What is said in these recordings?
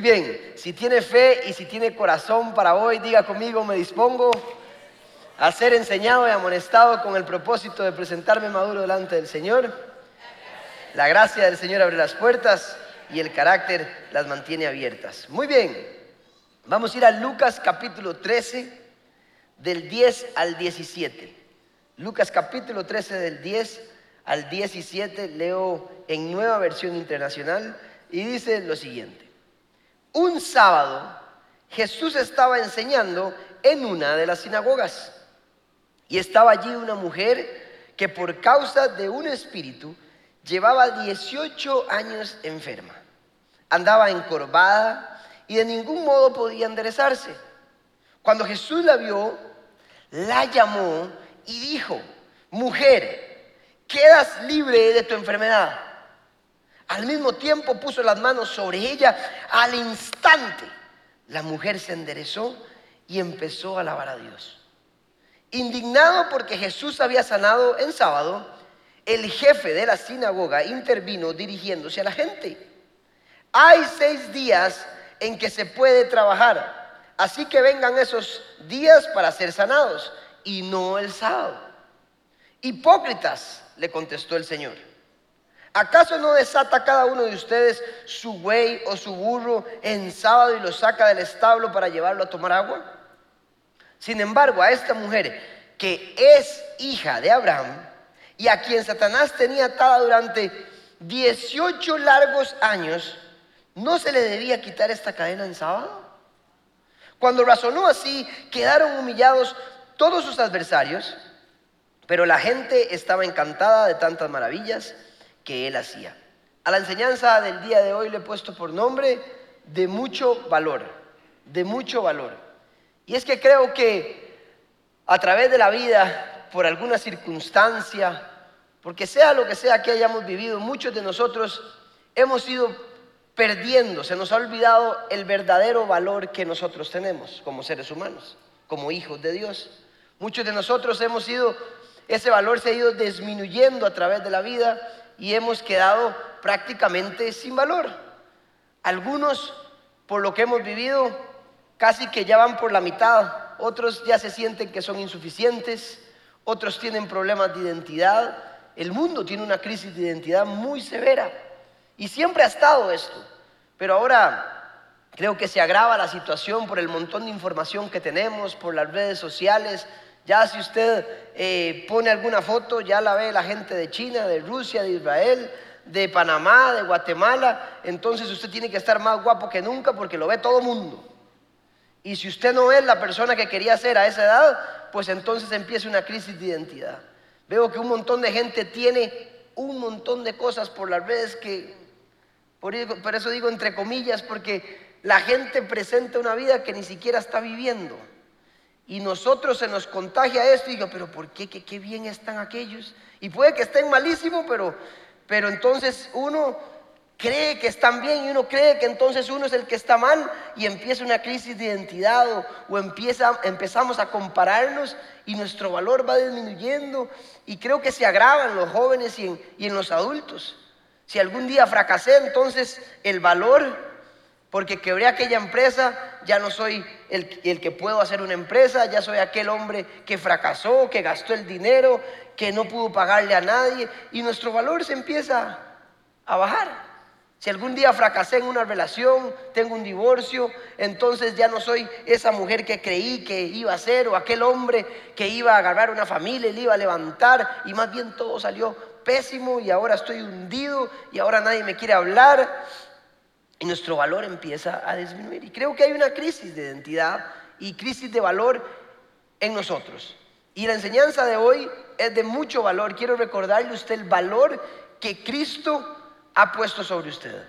Bien, si tiene fe y si tiene corazón para hoy, diga conmigo, me dispongo a ser enseñado y amonestado con el propósito de presentarme maduro delante del Señor. La gracia del Señor abre las puertas y el carácter las mantiene abiertas. Muy bien, vamos a ir a Lucas capítulo 13, del 10 al 17. Lucas capítulo 13, del 10 al 17, leo en nueva versión internacional y dice lo siguiente. Un sábado Jesús estaba enseñando en una de las sinagogas y estaba allí una mujer que por causa de un espíritu llevaba 18 años enferma. Andaba encorvada y de ningún modo podía enderezarse. Cuando Jesús la vio, la llamó y dijo, mujer, quedas libre de tu enfermedad. Al mismo tiempo puso las manos sobre ella. Al instante, la mujer se enderezó y empezó a alabar a Dios. Indignado porque Jesús había sanado en sábado, el jefe de la sinagoga intervino dirigiéndose a la gente. Hay seis días en que se puede trabajar, así que vengan esos días para ser sanados y no el sábado. Hipócritas, le contestó el Señor. ¿Acaso no desata cada uno de ustedes su buey o su burro en sábado y lo saca del establo para llevarlo a tomar agua? Sin embargo, a esta mujer que es hija de Abraham y a quien Satanás tenía atada durante 18 largos años, ¿no se le debía quitar esta cadena en sábado? Cuando razonó así, quedaron humillados todos sus adversarios, pero la gente estaba encantada de tantas maravillas que él hacía. A la enseñanza del día de hoy le he puesto por nombre de mucho valor, de mucho valor. Y es que creo que a través de la vida, por alguna circunstancia, porque sea lo que sea que hayamos vivido, muchos de nosotros hemos ido perdiendo, se nos ha olvidado el verdadero valor que nosotros tenemos como seres humanos, como hijos de Dios. Muchos de nosotros hemos ido, ese valor se ha ido disminuyendo a través de la vida y hemos quedado prácticamente sin valor. Algunos, por lo que hemos vivido, casi que ya van por la mitad, otros ya se sienten que son insuficientes, otros tienen problemas de identidad. El mundo tiene una crisis de identidad muy severa y siempre ha estado esto, pero ahora creo que se agrava la situación por el montón de información que tenemos, por las redes sociales, ya si usted eh, pone alguna foto, ya la ve la gente de China, de Rusia, de Israel, de Panamá, de Guatemala. Entonces usted tiene que estar más guapo que nunca porque lo ve todo mundo. Y si usted no es la persona que quería ser a esa edad, pues entonces empieza una crisis de identidad. Veo que un montón de gente tiene un montón de cosas por las redes que, por eso digo entre comillas, porque la gente presenta una vida que ni siquiera está viviendo. Y nosotros se nos contagia esto y digo, pero ¿por qué? ¿Qué, bien están aquellos? Y puede que estén malísimos, pero, pero entonces uno cree que están bien y uno cree que entonces uno es el que está mal y empieza una crisis de identidad o, empieza, empezamos a compararnos y nuestro valor va disminuyendo y creo que se agravan los jóvenes y en, y en los adultos. Si algún día fracasé, entonces el valor porque quebré aquella empresa, ya no soy el, el, que puedo hacer una empresa, ya soy aquel hombre que fracasó, que gastó el dinero, que no pudo pagarle a nadie, y nuestro valor se empieza a bajar. Si algún día fracasé en una relación, tengo un divorcio, entonces ya no soy esa mujer que creí que iba a ser, o aquel hombre que iba a agarrar una familia y le iba a levantar, y más bien todo salió pésimo, y ahora estoy hundido, y ahora nadie me quiere hablar y nuestro valor empieza a disminuir. Y creo que hay una crisis de identidad y crisis de valor en nosotros. Y la enseñanza de hoy es de mucho valor. Quiero recordarle a usted el valor que Cristo ha puesto sobre usted.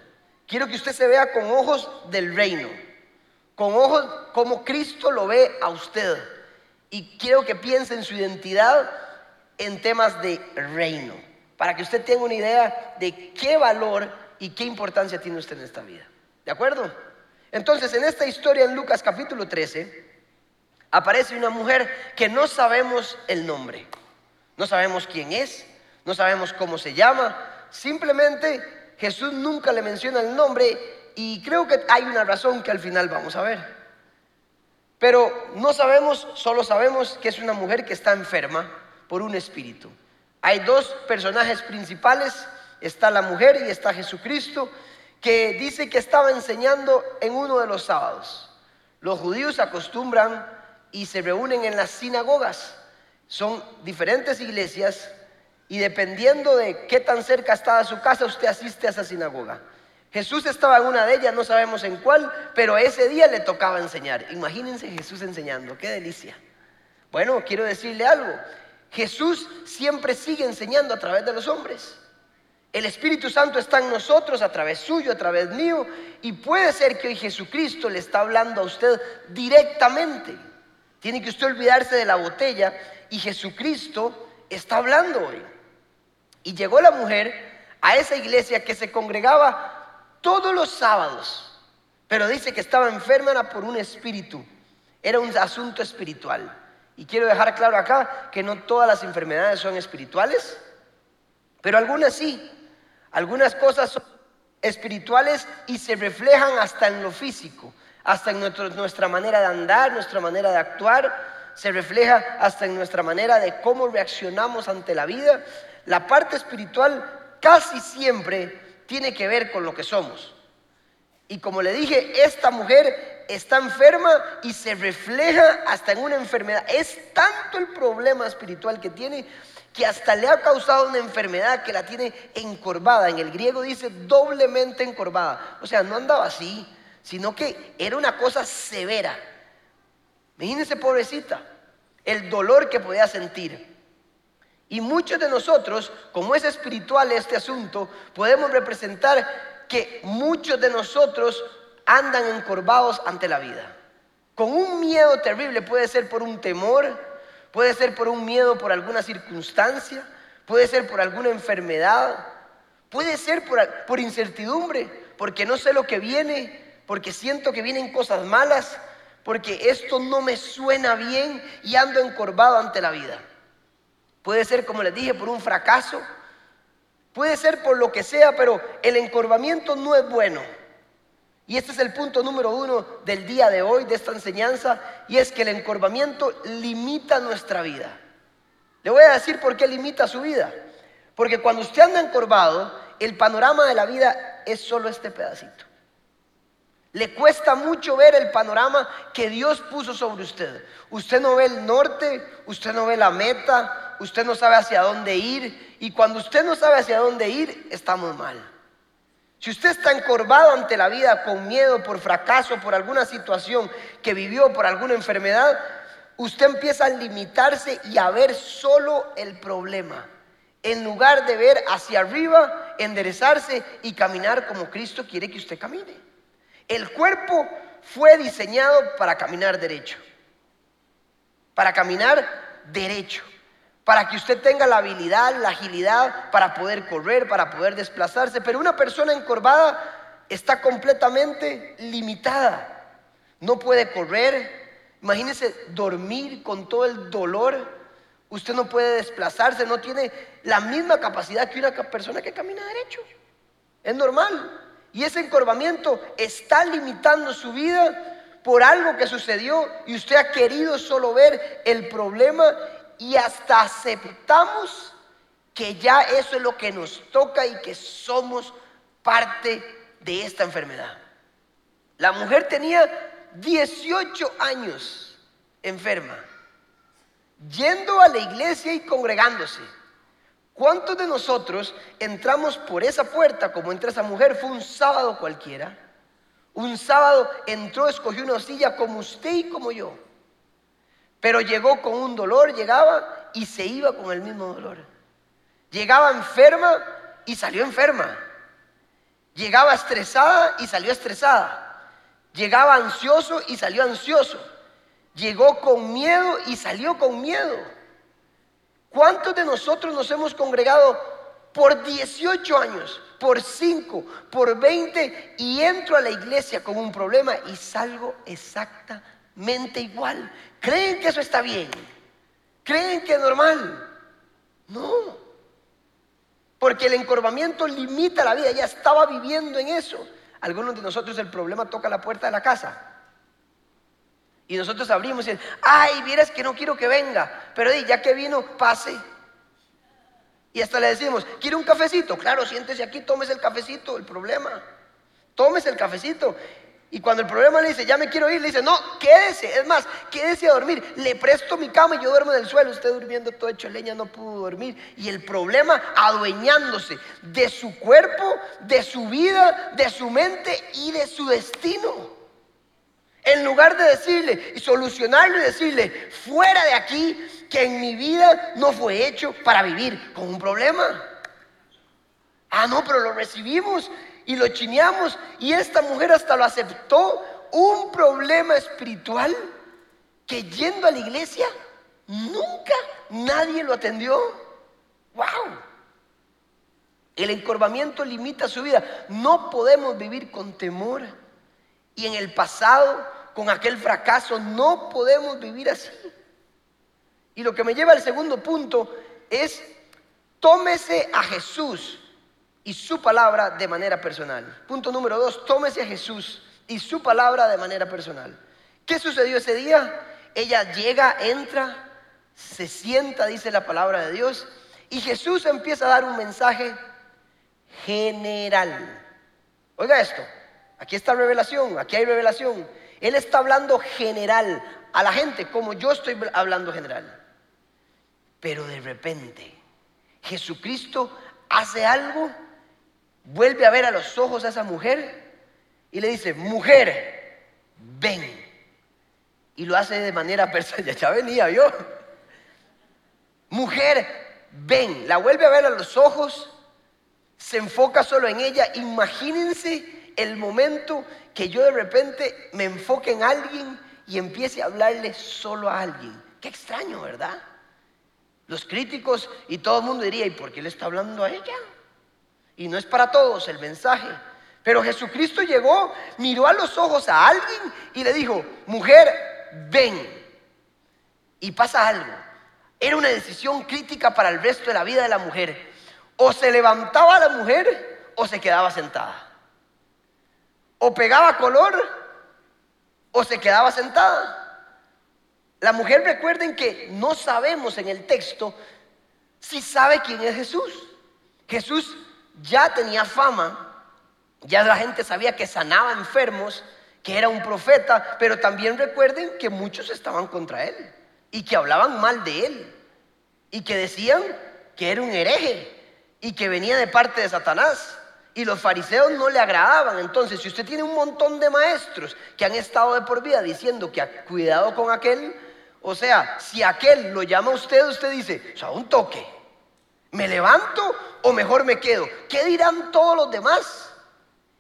Quiero que usted se vea con ojos del reino, con ojos como Cristo lo ve a usted. Y quiero que piense en su identidad en temas de reino, para que usted tenga una idea de qué valor y qué importancia tiene usted en esta vida. ¿De acuerdo? Entonces, en esta historia en Lucas capítulo 13, aparece una mujer que no sabemos el nombre, no sabemos quién es, no sabemos cómo se llama, simplemente Jesús nunca le menciona el nombre y creo que hay una razón que al final vamos a ver. Pero no sabemos, solo sabemos que es una mujer que está enferma por un espíritu. Hay dos personajes principales, está la mujer y está Jesucristo, que dice que estaba enseñando en uno de los sábados. Los judíos acostumbran y se reúnen en las sinagogas. Son diferentes iglesias y dependiendo de qué tan cerca estaba su casa, usted asiste a esa sinagoga. Jesús estaba en una de ellas, no sabemos en cuál, pero ese día le tocaba enseñar. Imagínense Jesús enseñando, qué delicia. Bueno, quiero decirle algo. Jesús siempre sigue enseñando a través de los hombres. El Espíritu Santo está en nosotros a través suyo, a través mío, y puede ser que hoy Jesucristo le está hablando a usted directamente. Tiene que usted olvidarse de la botella y Jesucristo está hablando hoy. Y llegó la mujer a esa iglesia que se congregaba todos los sábados, pero dice que estaba enferma por un espíritu. Era un asunto espiritual. Y quiero dejar claro acá que no todas las enfermedades son espirituales, pero algunas sí. Algunas cosas son espirituales y se reflejan hasta en lo físico, hasta en nuestra manera de andar, nuestra manera de actuar, se refleja hasta en nuestra manera de cómo reaccionamos ante la vida. La parte espiritual casi siempre tiene que ver con lo que somos. Y como le dije, esta mujer está enferma y se refleja hasta en una enfermedad. Es tanto el problema espiritual que tiene que hasta le ha causado una enfermedad que la tiene encorvada. En el griego dice doblemente encorvada. O sea, no andaba así, sino que era una cosa severa. Imagínense, pobrecita, el dolor que podía sentir. Y muchos de nosotros, como es espiritual este asunto, podemos representar que muchos de nosotros andan encorvados ante la vida. Con un miedo terrible, puede ser por un temor, puede ser por un miedo por alguna circunstancia, puede ser por alguna enfermedad, puede ser por, por incertidumbre, porque no sé lo que viene, porque siento que vienen cosas malas, porque esto no me suena bien y ando encorvado ante la vida. Puede ser, como les dije, por un fracaso, Puede ser por lo que sea, pero el encorvamiento no es bueno. Y este es el punto número uno del día de hoy, de esta enseñanza, y es que el encorvamiento limita nuestra vida. Le voy a decir por qué limita su vida. Porque cuando usted anda encorvado, el panorama de la vida es solo este pedacito. Le cuesta mucho ver el panorama que Dios puso sobre usted. Usted no ve el norte, usted no ve la meta, usted no sabe hacia dónde ir. Y cuando usted no sabe hacia dónde ir, estamos mal. Si usted está encorvado ante la vida con miedo por fracaso, por alguna situación que vivió, por alguna enfermedad, usted empieza a limitarse y a ver solo el problema. En lugar de ver hacia arriba, enderezarse y caminar como Cristo quiere que usted camine. El cuerpo fue diseñado para caminar derecho. Para caminar derecho. Para que usted tenga la habilidad, la agilidad para poder correr, para poder desplazarse. Pero una persona encorvada está completamente limitada. No puede correr. Imagínese dormir con todo el dolor. Usted no puede desplazarse, no tiene la misma capacidad que una persona que camina derecho. Es normal. Y ese encorvamiento está limitando su vida por algo que sucedió y usted ha querido solo ver el problema y hasta aceptamos que ya eso es lo que nos toca y que somos parte de esta enfermedad. La mujer tenía 18 años enferma, yendo a la iglesia y congregándose. ¿Cuántos de nosotros entramos por esa puerta como entra esa mujer? Fue un sábado cualquiera. Un sábado entró, escogió una silla como usted y como yo. Pero llegó con un dolor, llegaba y se iba con el mismo dolor. Llegaba enferma y salió enferma. Llegaba estresada y salió estresada. Llegaba ansioso y salió ansioso. Llegó con miedo y salió con miedo. ¿Cuántos de nosotros nos hemos congregado por 18 años, por 5, por 20 y entro a la iglesia con un problema y salgo exactamente igual? ¿Creen que eso está bien? ¿Creen que es normal? No. Porque el encorvamiento limita la vida, ella estaba viviendo en eso. algunos de nosotros el problema toca la puerta de la casa. Y nosotros abrimos y ay, vieras que no quiero que venga, pero ya que vino, pase. Y hasta le decimos, ¿quiere un cafecito? Claro, siéntese aquí, tómese el cafecito, el problema. Tómese el cafecito. Y cuando el problema le dice, ya me quiero ir, le dice, no, quédese. Es más, quédese a dormir. Le presto mi cama y yo duermo en el suelo. Usted durmiendo todo hecho leña, no pudo dormir. Y el problema adueñándose de su cuerpo, de su vida, de su mente y de su destino. En lugar de decirle y solucionarlo y decirle, fuera de aquí, que en mi vida no fue hecho para vivir con un problema. Ah, no, pero lo recibimos y lo chineamos y esta mujer hasta lo aceptó. Un problema espiritual que yendo a la iglesia nunca nadie lo atendió. ¡Wow! El encorvamiento limita su vida. No podemos vivir con temor. Y en el pasado, con aquel fracaso, no podemos vivir así. Y lo que me lleva al segundo punto es, tómese a Jesús y su palabra de manera personal. Punto número dos, tómese a Jesús y su palabra de manera personal. ¿Qué sucedió ese día? Ella llega, entra, se sienta, dice la palabra de Dios, y Jesús empieza a dar un mensaje general. Oiga esto, aquí está revelación, aquí hay revelación. Él está hablando general a la gente, como yo estoy hablando general. Pero de repente Jesucristo hace algo, vuelve a ver a los ojos a esa mujer y le dice, mujer, ven. Y lo hace de manera personal, ya venía yo. Mujer, ven. La vuelve a ver a los ojos, se enfoca solo en ella. Imagínense el momento que yo de repente me enfoque en alguien y empiece a hablarle solo a alguien. Qué extraño, ¿verdad? Los críticos y todo el mundo diría, ¿y por qué le está hablando a ella? Y no es para todos el mensaje. Pero Jesucristo llegó, miró a los ojos a alguien y le dijo, mujer, ven. Y pasa algo. Era una decisión crítica para el resto de la vida de la mujer. O se levantaba la mujer o se quedaba sentada. O pegaba color o se quedaba sentada. La mujer recuerden que no sabemos en el texto si sabe quién es Jesús. Jesús ya tenía fama, ya la gente sabía que sanaba enfermos, que era un profeta, pero también recuerden que muchos estaban contra él y que hablaban mal de él y que decían que era un hereje y que venía de parte de Satanás. Y los fariseos no le agradaban. Entonces, si usted tiene un montón de maestros que han estado de por vida diciendo que cuidado con aquel, o sea, si aquel lo llama a usted, usted dice, o sea, un toque. ¿Me levanto o mejor me quedo? ¿Qué dirán todos los demás?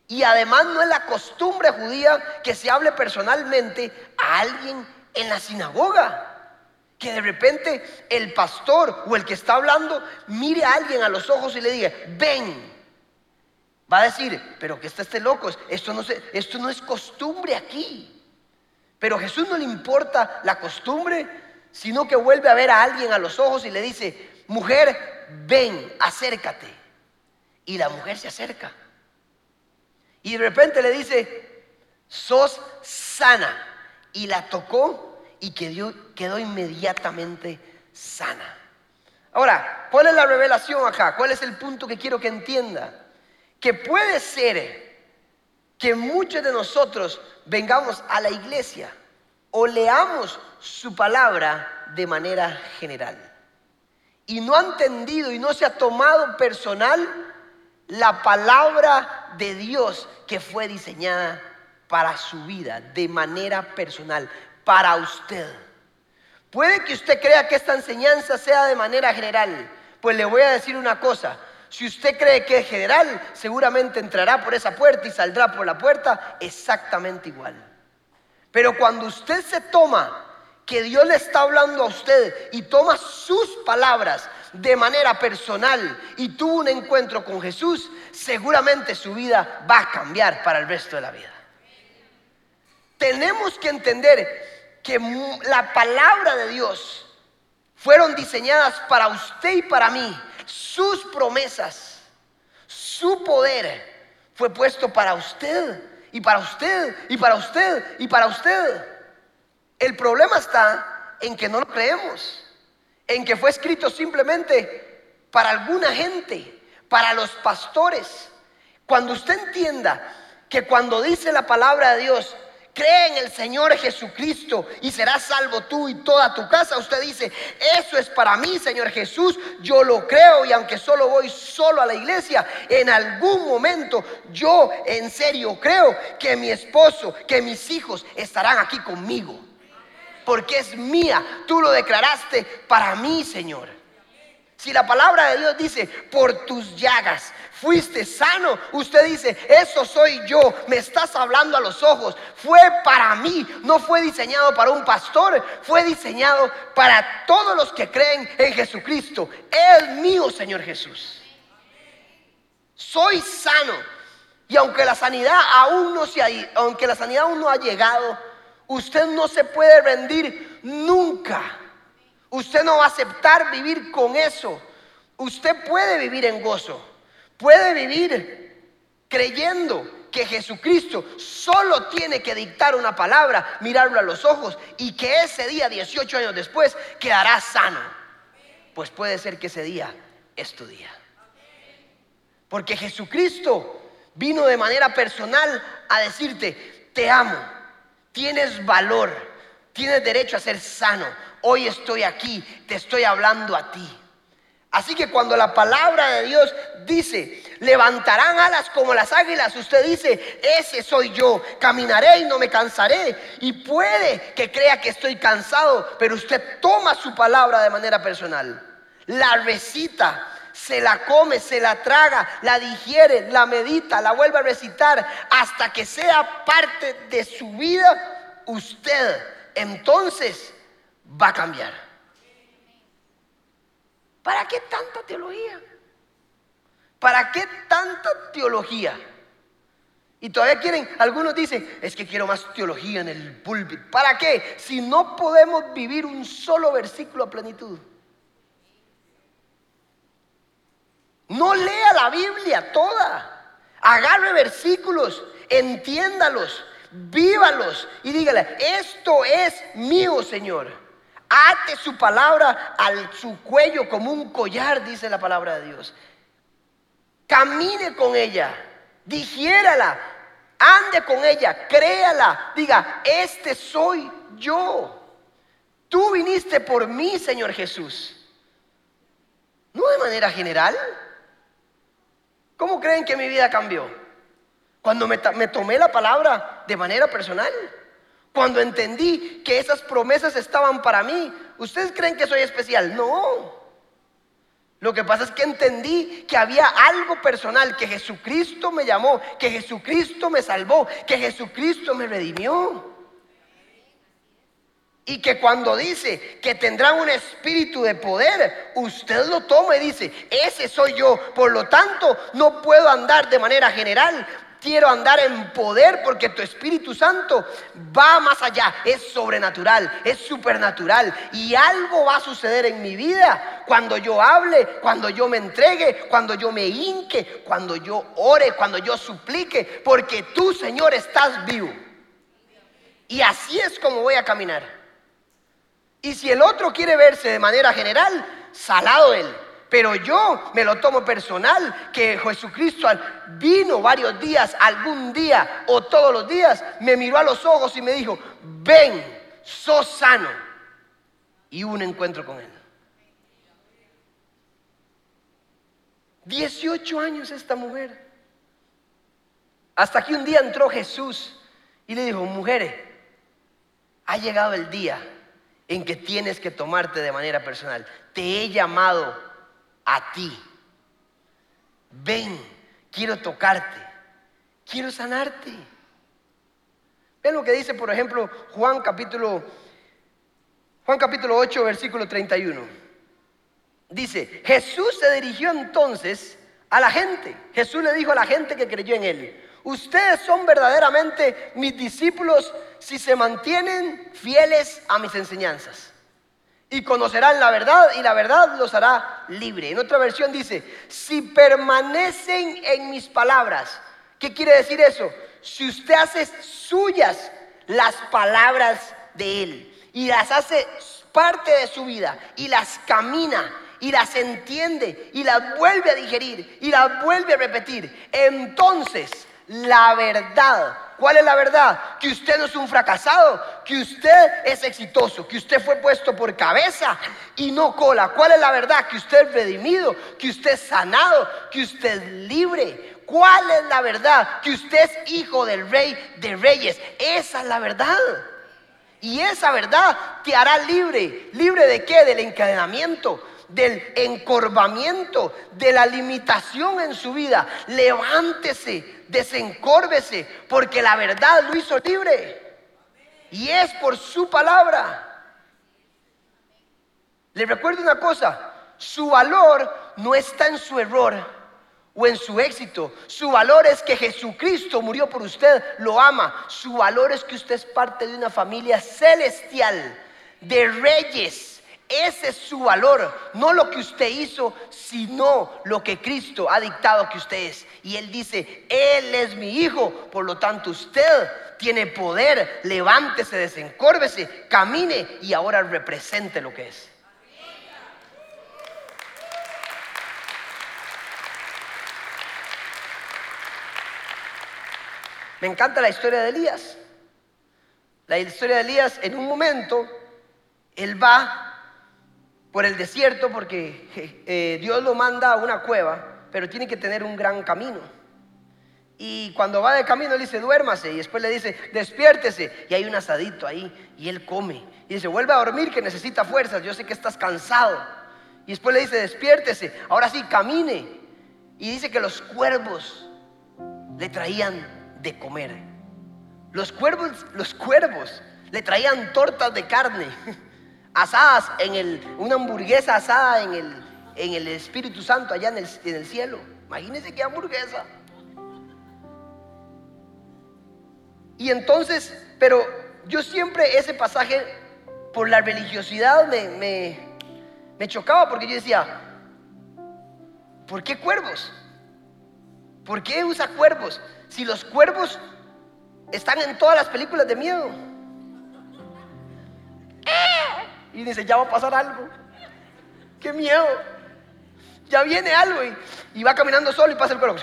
Y además no es la costumbre judía que se hable personalmente a alguien en la sinagoga. Que de repente el pastor o el que está hablando mire a alguien a los ojos y le diga, ven. Va a decir, pero que está este loco, esto no, esto no es costumbre aquí. Pero a Jesús no le importa la costumbre, sino que vuelve a ver a alguien a los ojos y le dice, mujer, ven, acércate. Y la mujer se acerca. Y de repente le dice, sos sana. Y la tocó y quedó, inmediatamente sana. Ahora, ¿cuál es la revelación acá? ¿Cuál es el punto que quiero que entienda? Que puede ser que muchos de nosotros vengamos a la iglesia o leamos su palabra de manera general y no ha entendido y no se ha tomado personal la palabra de Dios que fue diseñada para su vida de manera personal, para usted. Puede que usted crea que esta enseñanza sea de manera general, pues le voy a decir una cosa, si usted cree que es general, seguramente entrará por esa puerta y saldrá por la puerta exactamente igual. Pero cuando usted se toma que Dios le está hablando a usted y toma sus palabras de manera personal y tuvo un encuentro con Jesús, seguramente su vida va a cambiar para el resto de la vida. Tenemos que entender que la palabra de Dios fueron diseñadas para usted y para mí sus promesas, su poder, fue puesto para usted y para usted y para usted y para usted. El problema está en que no lo creemos, en que fue escrito simplemente para alguna gente, para los pastores. Cuando usted entienda que cuando dice la palabra de Dios, cree en el Señor Jesucristo y serás salvo tú y toda tu casa. Usted dice, eso es para mí, Señor Jesús, yo lo creo y aunque solo voy solo a la iglesia, en algún momento yo en serio creo que mi esposo, que mis hijos estarán aquí conmigo. Porque es mía, tú lo declaraste para mí, Señor. Si la palabra de Dios dice, por tus llagas fuiste sano. Usted dice, eso soy yo, me estás hablando a los ojos. Fue para mí, no fue diseñado para un pastor, fue diseñado para todos los que creen en Jesucristo. Es mío, Señor Jesús. Soy sano. Y aunque la sanidad aún no se ha, aunque la sanidad aún no ha llegado, usted no se puede rendir nunca. Usted no va a aceptar vivir con eso. Usted puede vivir en gozo puede vivir creyendo que Jesucristo solo tiene que dictar una palabra, mirarlo a los ojos y que ese día, 18 años después, quedará sano. Pues puede ser que ese día es tu día. Porque Jesucristo vino de manera personal a decirte, te amo, tienes valor, tienes derecho a ser sano. Hoy estoy aquí, te estoy hablando a ti. Así que cuando la palabra de Dios dice, levantarán alas como las águilas, usted dice, ese soy yo, caminaré y no me cansaré. Y puede que crea que estoy cansado, pero usted toma su palabra de manera personal, la recita, se la come, se la traga, la digiere, la medita, la vuelve a recitar hasta que sea parte de su vida, usted entonces va a cambiar. ¿Para qué tanta teología? ¿Para qué tanta teología? Y todavía quieren, algunos dicen, es que quiero más teología en el púlpito. ¿Para qué? Si no podemos vivir un solo versículo a plenitud. No lea la Biblia toda. Agarre versículos, entiéndalos, vívalos y dígale, esto es mío, Señor. Ate su palabra al su cuello como un collar, dice la palabra de Dios. Camine con ella, digiérala, ande con ella, créala, diga, este soy yo. Tú viniste por mí, Señor Jesús. No de manera general. ¿Cómo creen que mi vida cambió? Cuando me, tomé la palabra de manera personal. Cuando entendí que esas promesas estaban para mí, ¿ustedes creen que soy especial? No. Lo que pasa es que entendí que había algo personal, que Jesucristo me llamó, que Jesucristo me salvó, que Jesucristo me redimió. Y que cuando dice que tendrá un espíritu de poder, usted lo toma y dice, ese soy yo. Por lo tanto, no puedo andar de manera general, quiero andar en poder porque tu Espíritu Santo va más allá, es sobrenatural, es supernatural y algo va a suceder en mi vida cuando yo hable, cuando yo me entregue, cuando yo me hinque, cuando yo ore, cuando yo suplique, porque tú Señor estás vivo. Y así es como voy a caminar. Y si el otro quiere verse de manera general, salado él. Pero yo me lo tomo personal, que Jesucristo vino varios días, algún día o todos los días, me miró a los ojos y me dijo, ven, sos sano. Y hubo un encuentro con él. 18 años esta mujer. Hasta que un día entró Jesús y le dijo, mujeres, ha llegado el día en que tienes que tomarte de manera personal. Te he llamado a ti. Ven, quiero tocarte, quiero sanarte. Ven lo que dice, por ejemplo, Juan capítulo Juan capítulo 8, versículo 31. Dice, Jesús se dirigió entonces a la gente. Jesús le dijo a la gente que creyó en él, ustedes son verdaderamente mis discípulos si se mantienen fieles a mis enseñanzas y conocerán la verdad y la verdad los hará libre. En otra versión dice, si permanecen en mis palabras, ¿Qué quiere decir eso? Si usted hace suyas las palabras de Él y las hace parte de su vida y las camina y las entiende y las vuelve a digerir y las vuelve a repetir, entonces la verdad, ¿cuál es la verdad? Que usted no es un fracasado, que usted es exitoso, que usted fue puesto por cabeza y no cola. ¿Cuál es la verdad? Que usted es redimido, que usted es sanado, que usted es libre. ¿Cuál es la verdad? Que usted es hijo del rey de reyes. Esa es la verdad. Y esa verdad te hará libre. ¿Libre de qué? Del encadenamiento, del encorvamiento, de la limitación en su vida. Levántese, desencórvese, porque la verdad lo hizo libre. Y es por su palabra. Le recuerdo una cosa, su valor no está en su error o en su éxito. Su valor es que Jesucristo murió por usted, lo ama. Su valor es que usted es parte de una familia celestial, de reyes. Ese es su valor, no lo que usted hizo, sino lo que Cristo ha dictado que usted es. Y Él dice, Él es mi hijo, por lo tanto usted tiene poder, levántese, desencórvese, camine y ahora represente lo que es. Me encanta la historia de Elías. La historia de Elías, en un momento, él va por el desierto porque eh, Dios lo manda a una cueva, pero tiene que tener un gran camino. Y cuando va de camino, él dice, duérmase. Y después le dice, despiértese. Y hay un asadito ahí. Y él come. Y dice, vuelve a dormir que necesita fuerzas. Yo sé que estás cansado. Y después le dice, despiértese. Ahora sí, camine. Y dice que los cuervos le traían de comer. Los cuervos, los cuervos le traían tortas de carne asadas en el, una hamburguesa asada en el, en el Espíritu Santo allá en el, en el cielo. Imagínense qué hamburguesa. Y entonces, pero yo siempre ese pasaje por la religiosidad me, me, me chocaba porque yo decía, ¿por qué cuervos? ¿Por qué usa cuervos? si los cuervos están en todas las películas de miedo? Y dice, ya va a pasar algo. Qué miedo. Ya viene algo y, va caminando solo y pasa el cuervo.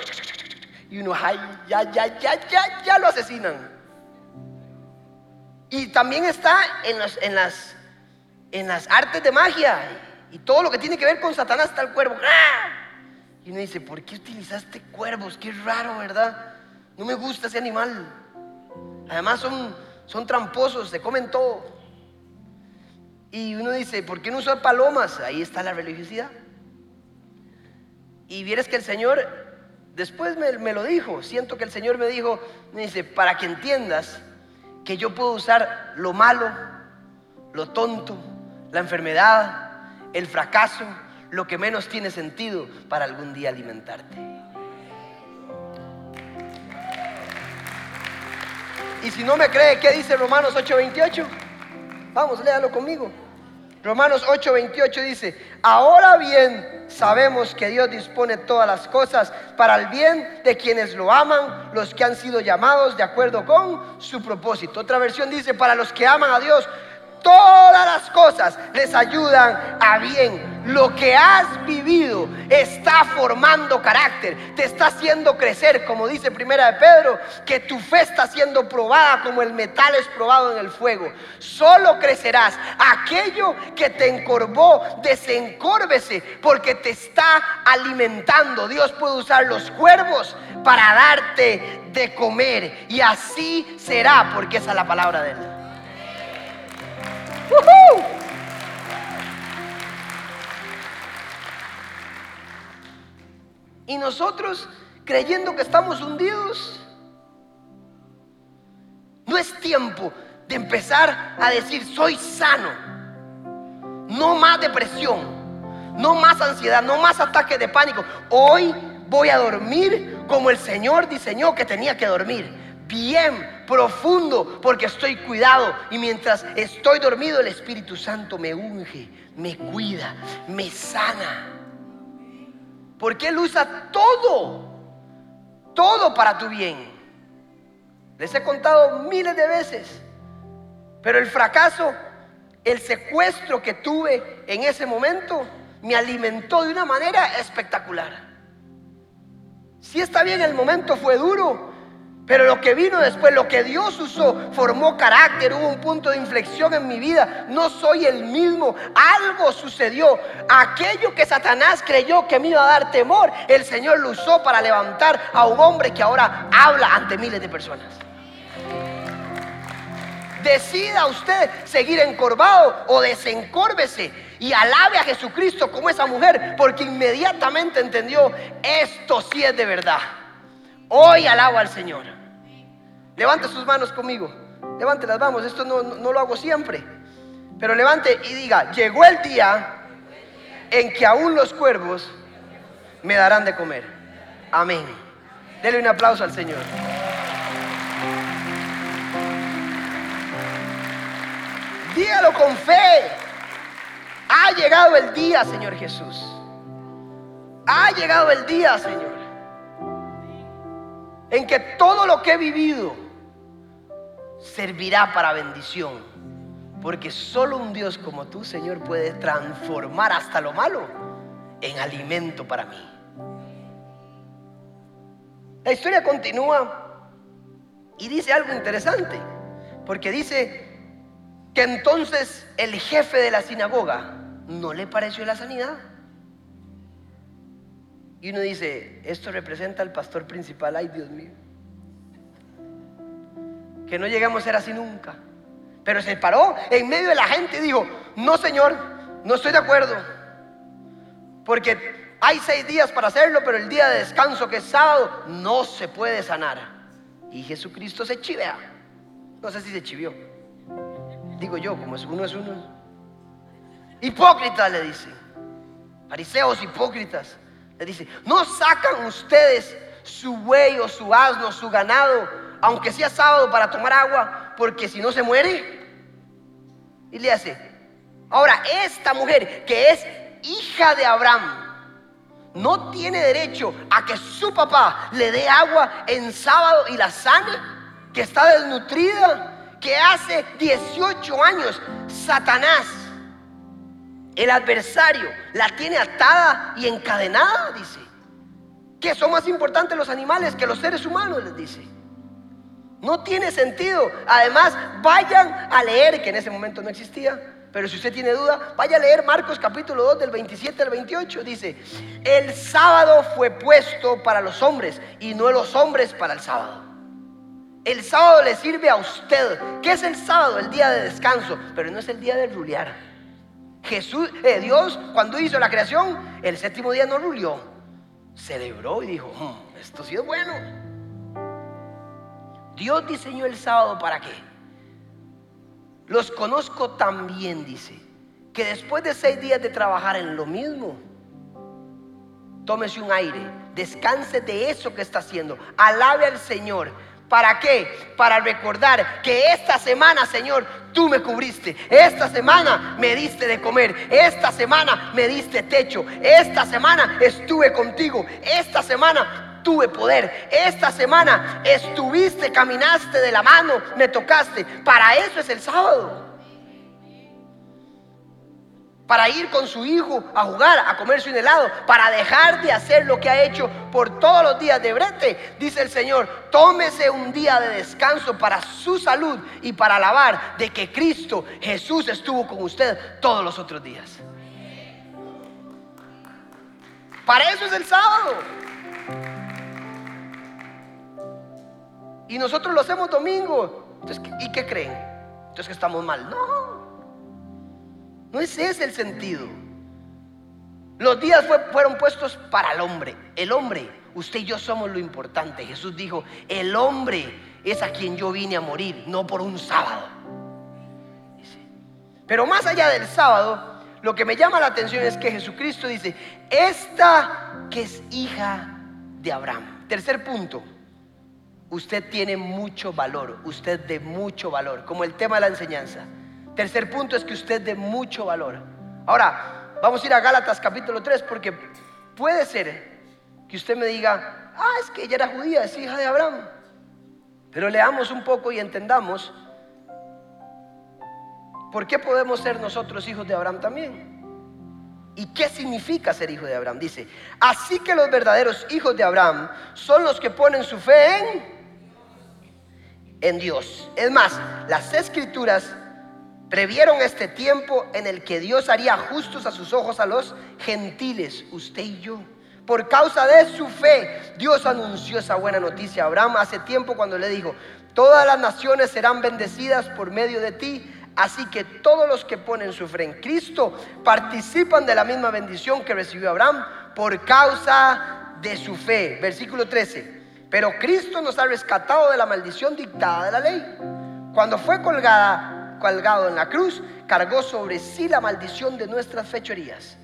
Y uno, ay, ya, ya, ya, ya, ya lo asesinan. Y también está en, en, las, en las artes de magia y todo lo que tiene que ver con Satanás está el cuervo. Y uno dice, ¿por qué utilizaste cuervos? Qué raro, ¿verdad? No me gusta ese animal. Además son, son tramposos, se comen todo. Y uno dice, ¿por qué no usar palomas? Ahí está la religiosidad. Y vieres que el Señor después me, lo dijo. Siento que el Señor me dijo, me dice, para que entiendas que yo puedo usar lo malo, lo tonto, la enfermedad, el fracaso, lo que menos tiene sentido para algún día alimentarte. Y si no me cree, ¿qué dice Romanos 8:28? Vamos, léalo conmigo. Romanos 8:28 dice, ahora bien sabemos que Dios dispone todas las cosas para el bien de quienes lo aman, los que han sido llamados de acuerdo con su propósito. Otra versión dice, para los que aman a Dios, todas las cosas les ayudan a bien. Lo que has vivido está formando carácter, te está haciendo crecer, como dice Primera de Pedro, que tu fe está siendo probada como el metal es probado en el fuego. Solo crecerás. Aquello que te encorvó, desencórvese, porque te está alimentando. Dios puede usar los cuervos para darte de comer, y así será, porque esa es la palabra de Él. Y nosotros creyendo que estamos hundidos. No es tiempo de empezar a decir, soy sano. No más depresión, no más ansiedad, no más ataque de pánico. Hoy voy a dormir como el Señor diseñó que tenía que dormir bien profundo porque estoy cuidado y mientras estoy dormido el Espíritu Santo me unge, me cuida, me sana. Porque Él usa todo, todo para tu bien. Les he contado miles de veces, pero el fracaso, el secuestro que tuve en ese momento, me alimentó de una manera espectacular. Si está bien, el momento fue duro, pero lo que vino después, lo que Dios usó, formó carácter, hubo un punto de inflexión en mi vida. No soy el mismo. Algo sucedió. Aquello que Satanás creyó que me iba a dar temor, el Señor lo usó para levantar a un hombre que ahora habla ante miles de personas. Decida usted seguir encorvado o desencórvese y alabe a Jesucristo como esa mujer, porque inmediatamente entendió, esto sí es de verdad. Hoy alabo al Señor. Levante sus manos conmigo. Levántelas, vamos. Esto no, no lo hago siempre. Pero levante y diga, llegó el día en que aún los cuervos me darán de comer. Amén. Dele un aplauso al Señor. Dígalo con fe. Ha llegado el día, Señor Jesús. Ha llegado el día, Señor. En que todo lo que he vivido servirá para bendición. Porque solo un Dios como tú, Señor, puede transformar hasta lo malo en alimento para mí. La historia continúa y dice algo interesante, porque dice que entonces el jefe de la sinagoga no le pareció la sanidad. Y uno dice, esto representa al pastor principal, ay Dios mío que no lleguemos a ser así nunca. Pero se paró en medio de la gente y dijo, no Señor, no estoy de acuerdo. Porque hay seis días para hacerlo, pero el día de descanso que es sábado no se puede sanar. Y Jesucristo se chivea. No sé si se chivió. Digo yo, como es uno es uno. Hipócritas le dice. Fariseos hipócritas. Le dice, no sacan ustedes su buey o su asno, su ganado aunque sea sábado, para tomar agua, porque si no se muere. Y le hace, ahora esta mujer que es hija de Abraham, no tiene derecho a que su papá le dé agua en sábado y la sane, que está desnutrida, que hace 18 años Satanás, el adversario, la tiene atada y encadenada, dice. Que son más importantes los animales que los seres humanos, les dice. No tiene sentido. Además, vayan a leer, que en ese momento no existía, pero si usted tiene duda, vaya a leer Marcos capítulo 2 del 27 al 28. Dice, el sábado fue puesto para los hombres y no los hombres para el sábado. El sábado le sirve a usted. ¿Qué es el sábado? El día de descanso, pero no es el día de rulear. Jesús, eh, Dios, cuando hizo la creación, el séptimo día no rulió. Celebró y dijo, hmm, esto sí es bueno. Dios diseñó el sábado para qué? Los conozco tan bien, dice, que después de seis días de trabajar en lo mismo, tómese un aire, descanse de eso que está haciendo, alabe al Señor. ¿Para qué? Para recordar que esta semana, Señor, tú me cubriste. Esta semana me diste de comer. Esta semana me diste techo. Esta semana estuve contigo. Esta semana tuve poder. Esta semana estuviste, caminaste de la mano, me tocaste. Para eso es el sábado. Para ir con su hijo a jugar, a comerse un helado, para dejar de hacer lo que ha hecho por todos los días de brete, dice el Señor, tómese un día de descanso para su salud y para alabar de que Cristo Jesús estuvo con usted todos los otros días. Para eso es el sábado. Y nosotros lo hacemos domingo. ¿Y qué creen? Entonces que estamos mal. No. No es ese el sentido. Los días fueron puestos para el hombre. El hombre, usted y yo somos lo importante. Jesús dijo, el hombre es a quien yo vine a morir, no por un sábado. Pero más allá del sábado, lo que me llama la atención es que Jesucristo dice, esta que es hija de Abraham. Tercer punto, usted tiene mucho valor, usted de mucho valor, como el tema de la enseñanza. Tercer punto es que usted de mucho valor. Ahora, vamos a ir a Gálatas capítulo 3 porque puede ser que usted me diga, Ah, es que ella era judía, es hija de Abraham. Pero leamos un poco y entendamos por qué podemos ser nosotros hijos de Abraham también. ¿Y qué significa ser hijo de Abraham? Dice, así que los verdaderos hijos de Abraham son los que ponen su fe en en Dios. Es más, las escrituras previeron este tiempo en el que Dios haría justos a sus ojos a los gentiles, usted y yo. Por causa de su fe, Dios anunció esa buena noticia a Abraham hace tiempo cuando le dijo, todas las naciones serán bendecidas por medio de ti. Así que todos los que ponen su fe en Cristo participan de la misma bendición que recibió Abraham por causa de su fe. Versículo 13. Pero Cristo nos ha rescatado de la maldición dictada de la ley. Cuando fue colgado en la cruz, cargó sobre sí la maldición de nuestras fechorías.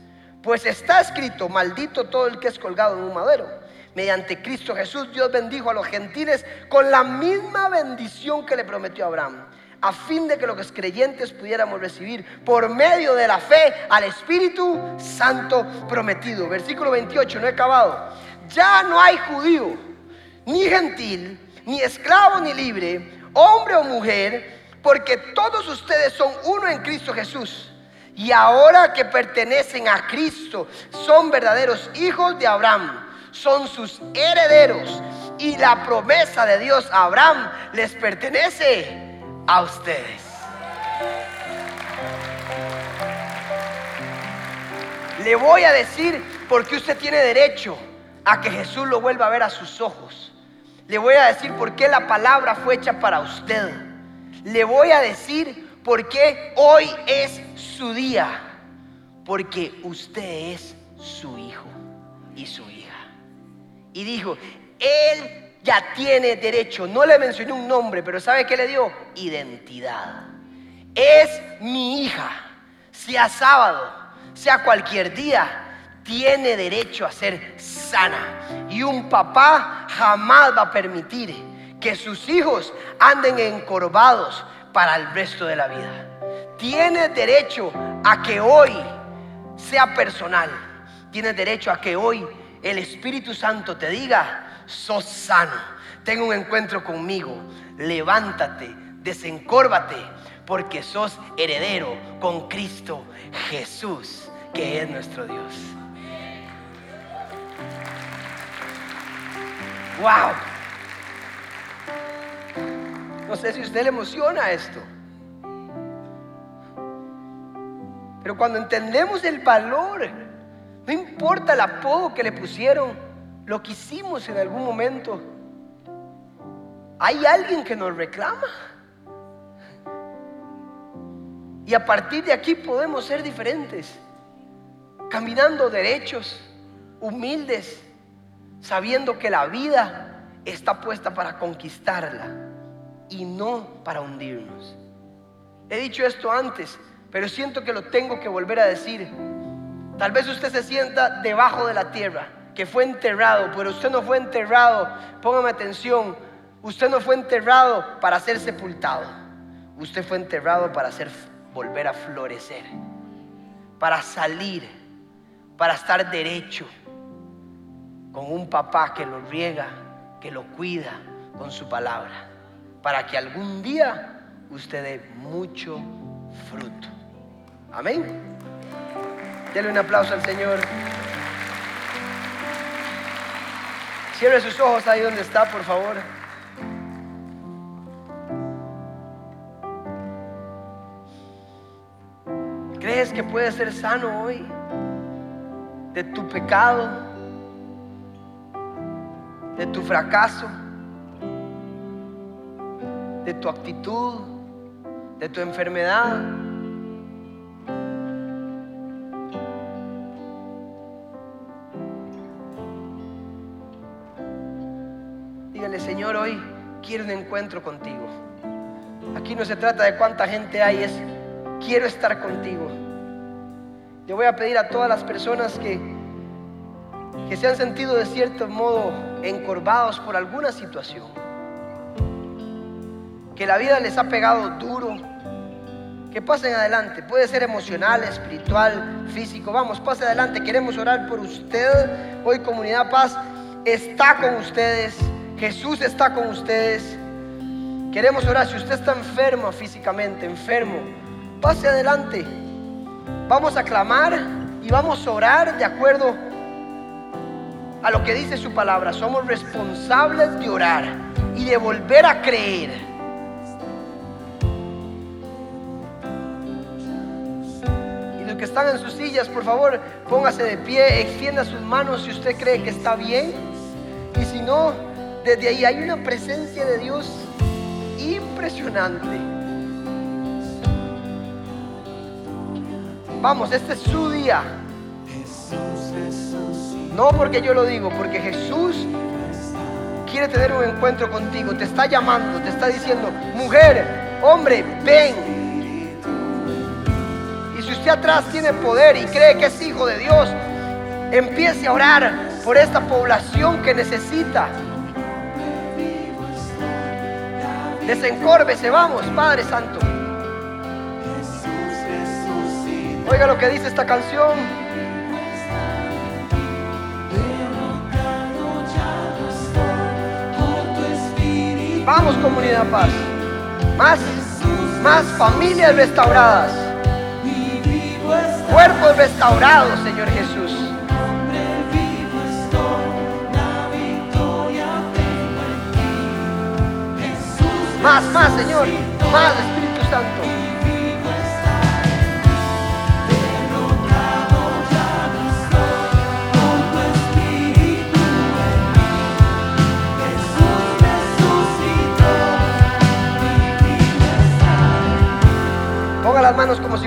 Pues está escrito, maldito todo el que es colgado en un madero. Mediante Cristo Jesús Dios bendijo a los gentiles con la misma bendición que le prometió a Abraham, a fin de que los creyentes pudiéramos recibir por medio de la fe al Espíritu Santo prometido. Versículo 28, no he acabado. Ya no hay judío, ni gentil, ni esclavo, ni libre, hombre o mujer, porque todos ustedes son uno en Cristo Jesús. Y ahora que pertenecen a Cristo, son verdaderos hijos de Abraham, son sus herederos. Y la promesa de Dios a Abraham les pertenece a ustedes. Le voy a decir por qué usted tiene derecho a que Jesús lo vuelva a ver a sus ojos. Le voy a decir por qué la palabra fue hecha para usted. Le voy a decir porque hoy es su día, porque usted es su hijo y su hija. Y dijo, él ya tiene derecho, no le mencioné un nombre, pero ¿sabe qué le dio? Identidad. Es mi hija, sea sábado, sea cualquier día, tiene derecho a ser sana. Y un papá jamás va a permitir que sus hijos anden encorvados para el resto de la vida. Tienes derecho a que hoy sea personal. Tienes derecho a que hoy el Espíritu Santo te diga, sos sano, ten un encuentro conmigo, levántate, desencórvate, porque sos heredero con Cristo Jesús, que es nuestro Dios. ¡Wow! No sé si usted le emociona esto. Pero cuando entendemos el valor, no importa el apodo que le pusieron, lo que hicimos en algún momento, hay alguien que nos reclama. Y a partir de aquí podemos ser diferentes, caminando derechos, humildes, sabiendo que la vida está puesta para conquistarla y no para hundirnos. He dicho esto antes, pero siento que lo tengo que volver a decir. Tal vez usted se sienta debajo de la tierra, que fue enterrado, pero usted no fue enterrado, póngame atención, usted no fue enterrado para ser sepultado, usted fue enterrado para hacer, volver a florecer, para salir, para estar derecho, con un papá que lo riega, que lo cuida con su palabra para que algún día usted dé mucho fruto. Amén. Dele un aplauso al Señor. Cierre sus ojos ahí donde está, por favor. ¿Crees que puedes ser sano hoy de tu pecado, de tu fracaso? de tu actitud, de tu enfermedad. Dígale, Señor, hoy quiero un encuentro contigo. Aquí no se trata de cuánta gente hay, es quiero estar contigo. Yo voy a pedir a todas las personas que, que se han sentido de cierto modo encorvados por alguna situación que la vida les ha pegado duro, que pasen adelante. Puede ser emocional, espiritual, físico. Vamos, pase adelante. Queremos orar por usted hoy, comunidad paz. está con ustedes. Jesús está con ustedes. Queremos orar. Si usted está enfermo físicamente, enfermo, pase adelante. Vamos a clamar y vamos a orar de acuerdo a lo que dice su palabra. Somos responsables de orar y de volver a creer. que están en sus sillas, por favor, póngase de pie, extienda sus manos si usted cree que está bien. Y si no, desde ahí hay una presencia de Dios impresionante. Vamos, este es su día. No porque yo lo digo, porque Jesús quiere tener un encuentro contigo, te está llamando, te está diciendo, mujer, hombre, ven, usted atrás tiene poder y cree que es hijo de Dios, empiece a orar por esta población que necesita. Desencórbese, vamos, Padre Santo. Oiga lo que dice esta canción. Vamos, comunidad paz. Más, más familias restauradas cuerpos restaurados, Señor Jesús. Más, más, Señor. Más, Espíritu Santo.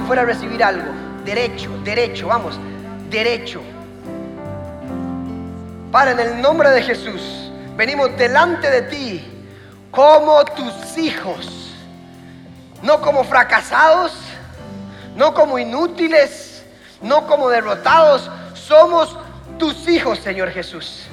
Fuera a recibir algo. Derecho, derecho, vamos, derecho. Para en el nombre de Jesús, venimos delante de ti como tus hijos, no como fracasados, no como inútiles, no como derrotados, somos tus hijos, Señor Jesús.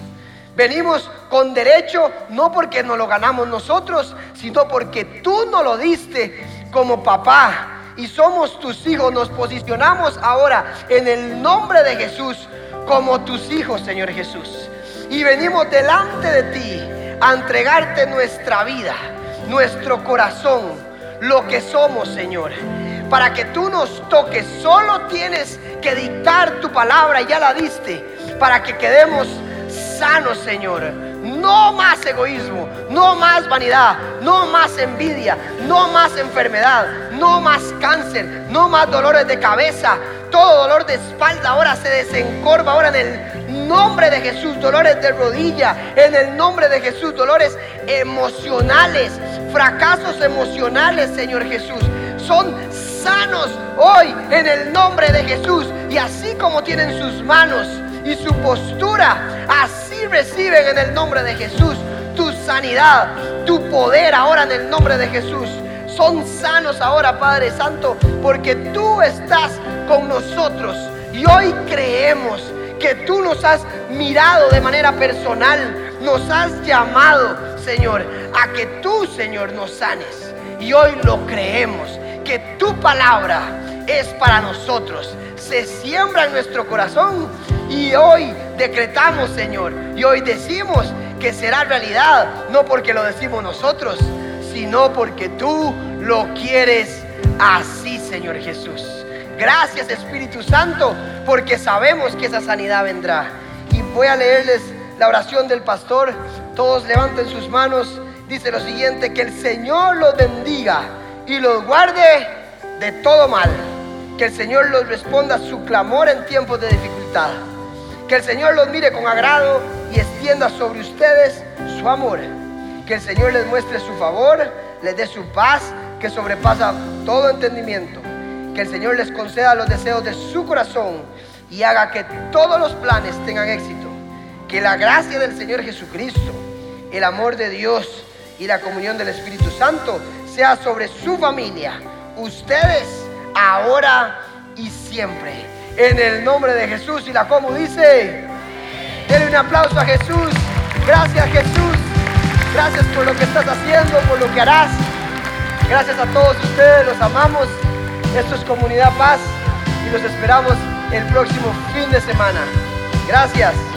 Venimos con derecho, no porque nos lo ganamos nosotros, sino porque tú nos lo diste como papá, y somos tus hijos. Nos posicionamos ahora en el nombre de Jesús como tus hijos, Señor Jesús. Y venimos delante de ti a entregarte nuestra vida, nuestro corazón, lo que somos, Señor. Para que tú nos toques, solo tienes que dictar tu palabra, ya la diste, para que quedemos sanos, Señor no más egoísmo, no más vanidad, no más envidia, no más enfermedad, no más cáncer, no más dolores de cabeza. Todo dolor de espalda ahora se desencorva ahora en el nombre de Jesús. Dolores de rodilla, en el nombre de Jesús. Dolores emocionales, fracasos emocionales, Señor Jesús. Son sanos hoy en el nombre de Jesús. Y así como tienen sus manos y su postura, así reciben en el nombre de Jesús tu sanidad, tu poder ahora en el nombre de Jesús. Son sanos ahora, Padre Santo, porque tú estás con nosotros y hoy creemos que tú nos has mirado de manera personal, nos has llamado, Señor, a que tú, Señor, nos sanes. Y hoy lo creemos, que tu palabra es para nosotros, se siembra en nuestro corazón y hoy decretamos, Señor, y hoy decimos que será realidad, no porque lo decimos nosotros, sino porque tú lo quieres así, Señor Jesús. Gracias, Espíritu Santo, porque sabemos que esa sanidad vendrá. Y voy a leerles la oración del pastor. Todos levanten sus manos. Dice lo siguiente, que el Señor los bendiga y los guarde de todo mal. Que el Señor los responda su clamor en tiempos de dificultad. Que el Señor los mire con agrado y extienda sobre ustedes su amor. Que el Señor les muestre su favor, les dé su paz que sobrepasa todo entendimiento. Que el Señor les conceda los deseos de su corazón y haga que todos los planes tengan éxito. Que la gracia del Señor Jesucristo, el amor de Dios y la comunión del Espíritu Santo sea sobre su familia, ustedes ahora y siempre en el nombre de Jesús. Y la como dice, denle un aplauso a Jesús. Gracias Jesús. Gracias por lo que estás haciendo, por lo que harás. Gracias a todos ustedes, los amamos. Esto es Comunidad Paz y los esperamos el próximo fin de semana. Gracias.